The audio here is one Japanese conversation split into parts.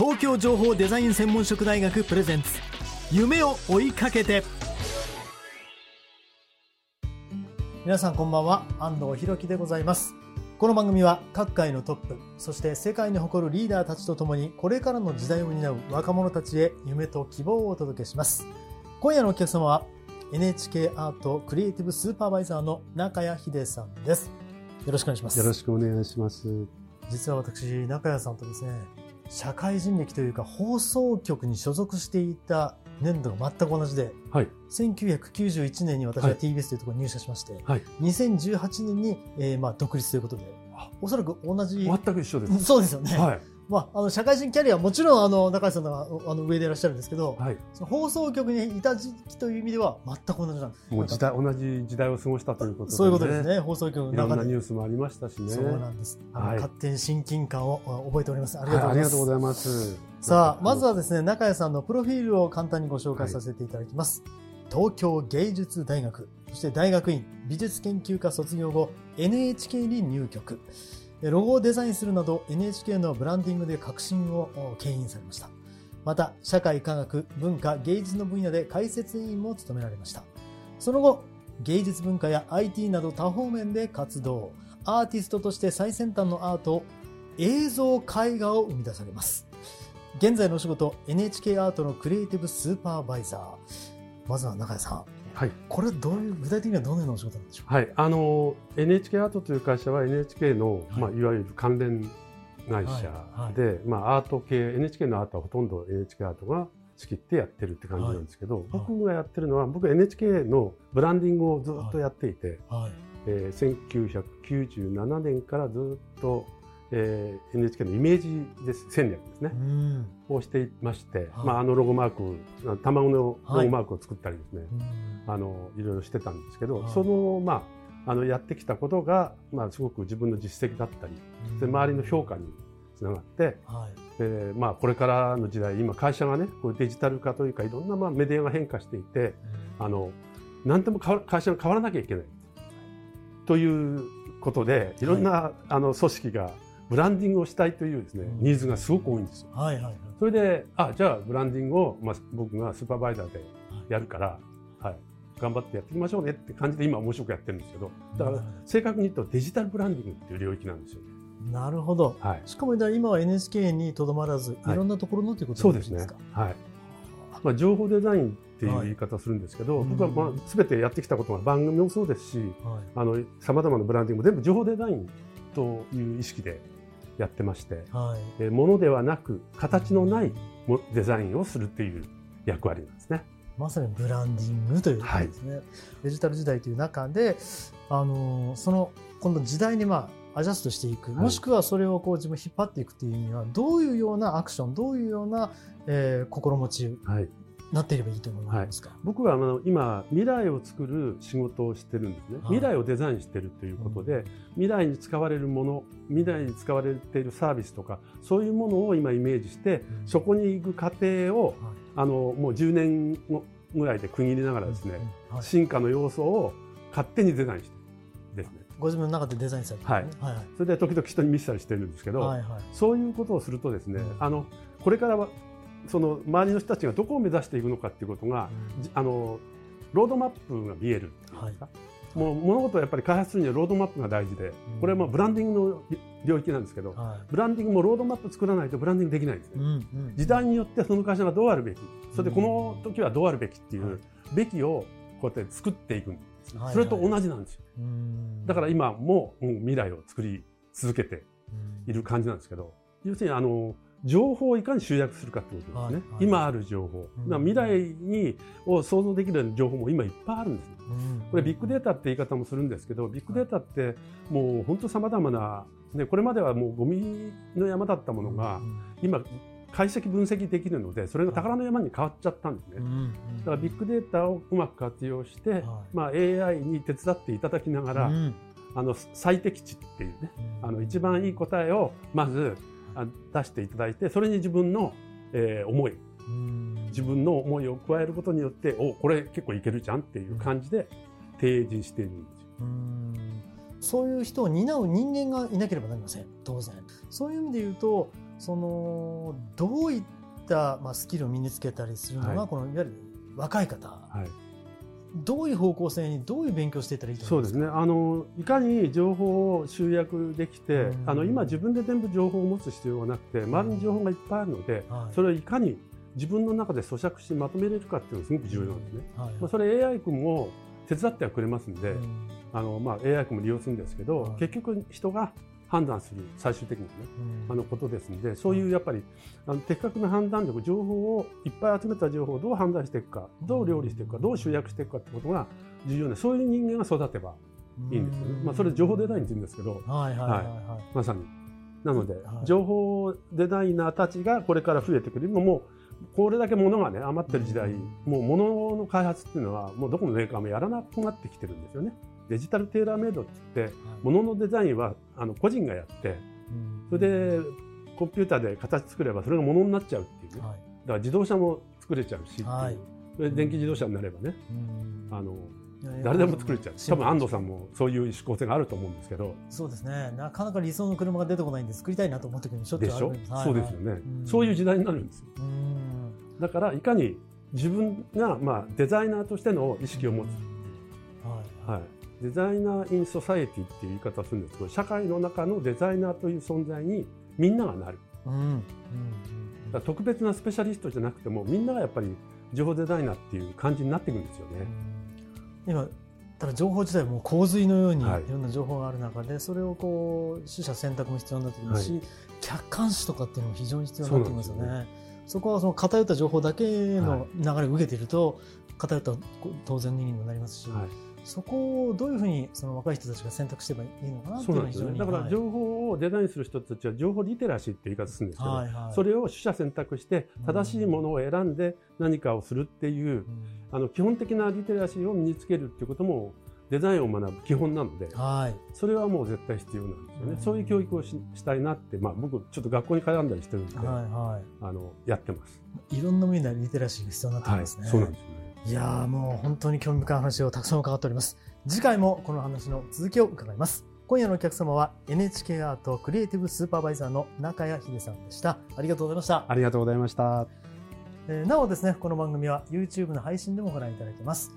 東京情報デザイン専門職大学プレゼンツ。夢を追いかけて。皆さんこんばんは。安藤博樹でございます。この番組は各界のトップそして世界に誇るリーダーたちとともにこれからの時代を担う若者たちへ夢と希望をお届けします。今夜のお客様は NHK アートクリエイティブスーパーバイザーの中谷秀さんです。よろしくお願いします。よろしくお願いします。実は私中谷さんとですね社会人歴というか放送局に所属していた年度が全く同じではい。1991年に私ははい TBS というところに入社しまして、はい。2018年に、えーまあ、独立ということでおそらく同じ全く一緒です。そうですよね、はい。まあ、あの社会人キャリアはもちろんあの中谷さんがあの上でいらっしゃるんですけど、はい。その放送局にいた時期という意味では全く同じなんですもう時代、同じ時代を過ごしたということで、ね。そういうことです。ね放送局のいろん中でなニュースもありましたしね。そうなんです、はい勝手に親近感をあ覚えておりますありがとうございます、がとうございます。さあまずはですね中谷さんのプロフィールを簡単にご紹介させていただきます、東京芸術大学そして大学院美術研究科卒業後 NHK に入局ロゴをデザインするなど NHK のブランディングで革新を牽引されました。また社会科学文化芸術の分野で解説委員も務められました。その後芸術文化や IT など多方面で活動。アーティストとして最先端のアート映像絵画を生み出されます。現在のお仕事 NHK アートのクリエイティブスーパーバイザー。まずは中谷さん。はい。これはどういう具体的にはどのようなお仕事なんでしょう？はい。あの、NHK アートという会社は NHK の、はい。まあ、いわゆる関連会社で、はい。まあ、アート系、NHK のアートはほとんど NHK アートが仕切ってやってるって感じなんですけど、僕がやってるのは、僕 NHK のブランディングをずっとやっていて、かはい。えー1997年からずっと、えー NHK のイメージです戦略ですね。う、ん。をしていまして、はい。まあ、あのロゴマーク卵のロゴマークを作ったりですね、うんあのいろいろしてたんですけど、はい。その,、まあ、あのやってきたことが、まあ、すごく自分の実績だったりで周りの評価につながって、はい。えーまあ、これからの時代今会社がねこういうデジタル化というかいろんなまあメディアが変化していてあの何でも変わ会社が変わらなきゃいけない。ということでいろんな、あの組織がブランディングをしたいというですね、うん。ニーズがすごく多いんですよ。はいはいはい。それであじゃあブランディングを、まあ、僕がスーパーバイザーでやるから、はい、頑張ってやっていきましょうねって感じで今面白くやってるんですけどだから正確に言うとデジタルブランディングっていう領域なんですよね。なるほど。はい、しかも今は NHK にとどまらずはい。いろんなところのということそうですねよろしいか。はい。まあ、情報デザインっていう言い方をするんですけど、はい僕はまあ全てやってきたことが番組もそうですし、はい。あの様々なブランディングも全部情報デザインという意識でやってまして、はい。えーものではなく形のないもデザインをするっていう役割なんですね。まさにブランディングということですね、デジタル時代という中で、あのーその今度時代にまあアジャストしていく、はい。もしくはそれをこう自分引っ張っていくというにはどういうようなアクションどういうような、えー心持ち。なっていればいいと思いますか、僕はあの今未来を作る仕事をしてるんですね、はい。未来をデザインしてるということで、未来に使われるもの未来に使われているサービスとかそういうものを今イメージして、うん。そこに行く過程をはい。あのもう10年ぐらいで区切りながらですね、うんはい。進化の要素を勝手にデザインしてるですね。ご自分の中でデザインされてる、ねはいはい。それで時々人に見せたりしてるんですけど、はいはい。そういうことをするとですね、うん。あのこれからはその周りの人たちがどこを目指していくのかっていうことが、じあのロードマップが見えるっていうんですか、もう物事をやっぱり開発するにはロードマップが大事で、これはまあブランディングの領域なんですけど、はブランディングもロードマップ作らないとブランディングできないんですね。時代によってその会社がどうあるべき、それでこの時はどうあるべきっていはい。うべきをこうやって作っていくんです。それと同じなんですよ。うん。だから今ももう未来を作り続けてうんいる感じなんですけど、要するにあの情報をいかに集約するかってことですね。はいはい。今ある情報、うん。未来にを想像できるような情報も今いっぱいあるんです。ね。うん。これビッグデータって言い方もするんですけど、ビッグデータってもう本当さまざまな、ね、これまではもうゴミの山だったものがうん。今解析分析できるので、それが宝の山に変わっちゃったんですね。うん。だからビッグデータをうまく活用して、はい。まあ、AI に手伝っていただきながら、うん。あの最適値っていうねあの一番いい答えをまずあ出していただいてそれに自分の、えー思い。うん。自分の思いを加えることによっておこれ結構いけるじゃんっていう感じで提示しているんですよ。うん。そういう人を担う人間がいなければなりません。当然。そういう意味で言うとそのどういった、まあ、スキルを身につけたりするのが、はい。このいわゆる若い方はいどういう方向性にどういう勉強していったらいいとそうです思いますかね。あのいかに情報を集約できて、うん。あの今自分で全部情報を持つ必要がなくて周りに情報がいっぱいあるので、はい。それをいかに自分の中で咀嚼しまとめれるかっていうのがすごく重要なんですね。はい。まあ、それ AI 君も手伝ってはくれますんで、うん。あのまあ、AI 君も利用するんですけど、はい。結局人が判断する最終的にはねうん。あのことですのでそういうやっぱりあの的確な判断力情報をいっぱい集めた情報をどう判断していくかどう料理していくかどう集約していくかってことが重要でそういう人間が育てばいいんですよね、まあ、それ情報デザインって言うんですけど。はいはいはいはい。まさに。なので、はい。情報デザイナーたちがこれから増えてくる。今もうこれだけ物がね余ってる時代、もう物の開発っていうのはもうどこのメーカーもやらなくなってきてるんですよねデジタルテーラーメイドって言って物のデザインはあの個人がやってうん。それでコンピューターで形作ればそれが物になっちゃうっていうね。だかはいら自動車も作れちゃうしはい。それで電気自動車になればね。うん。あの誰でも作れちゃう。多分安藤さんんもそういう思考性があると思うんですけど。そうですね。なかなか理想の車が出てこないんで作りたいなと思う時にしょっちゅでしょうあるんです。はいそうですよね。うん。そういう時代になるんですよ。うん。だからいかに自分がまあデザイナーとしての意識を持つはい。はい、 designer in society っていう言い方をするんですけど社会の中のデザイナーという存在にみんながなる。うんうんだ特別なスペシャリストじゃなくてもみんながやっぱり情報デザイナーっていう感じになっていくんですよね。今ただ情報自体もう洪水のようにいはい。ろんな情報がある中で、それをこう取捨選択も必要になってきますし、は客観視とかっていうのも非常に必要になってきますよね。そこはその偏った情報だけの流れを受けていると、偏った当然人間にもなりますし、はい、そこをどういうふうにその若い人たちが選択してばいいのかなっていそうなんですよね。だからはい情報をデザインする人たちは情報リテラシーって言い方するんですけど、はいはいそれを取捨選択して正しいものを選んで何かをするっていううんあの基本的なリテラシーを身につけるっていうこともデザインを学ぶ基本なのではいそれはもう絶対必要なんですよね。うんそういう教育をししたいなって、まあ、僕ちょっと学校に絡んだりしてるんで、はいはあのやってます。いいろんな面でリテラシーが必要になってますね。そうなんです。いやーもう本当に興味深い話をたくさん伺っております。次回もこの話の続きを伺います。今夜のお客様は NHK アートクリエイティブスーパーバイザーの中谷秀さんでした。ありがとうございました。ありがとうございました。えーなおですね、この番組は YouTube の配信でもご覧いただけます。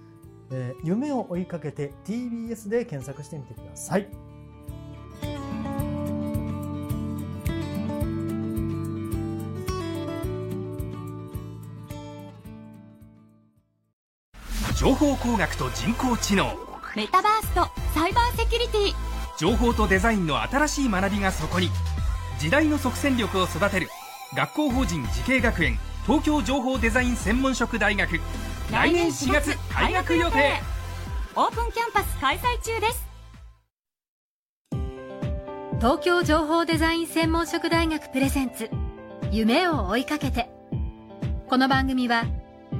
えー夢を追いかけて TBS で検索してみてください。情報工学と人工知能。メタバースとサイバーセキュリティ。情報とデザインの新しい学びがそこに。時代の即戦力を育てる。学校法人慈恵学園。東京情報デザイン専門職大学。来年4月開学予定。オープンキャンパス開催中です。東京情報デザイン専門職大学プレゼンツ。夢を追いかけて。この番組は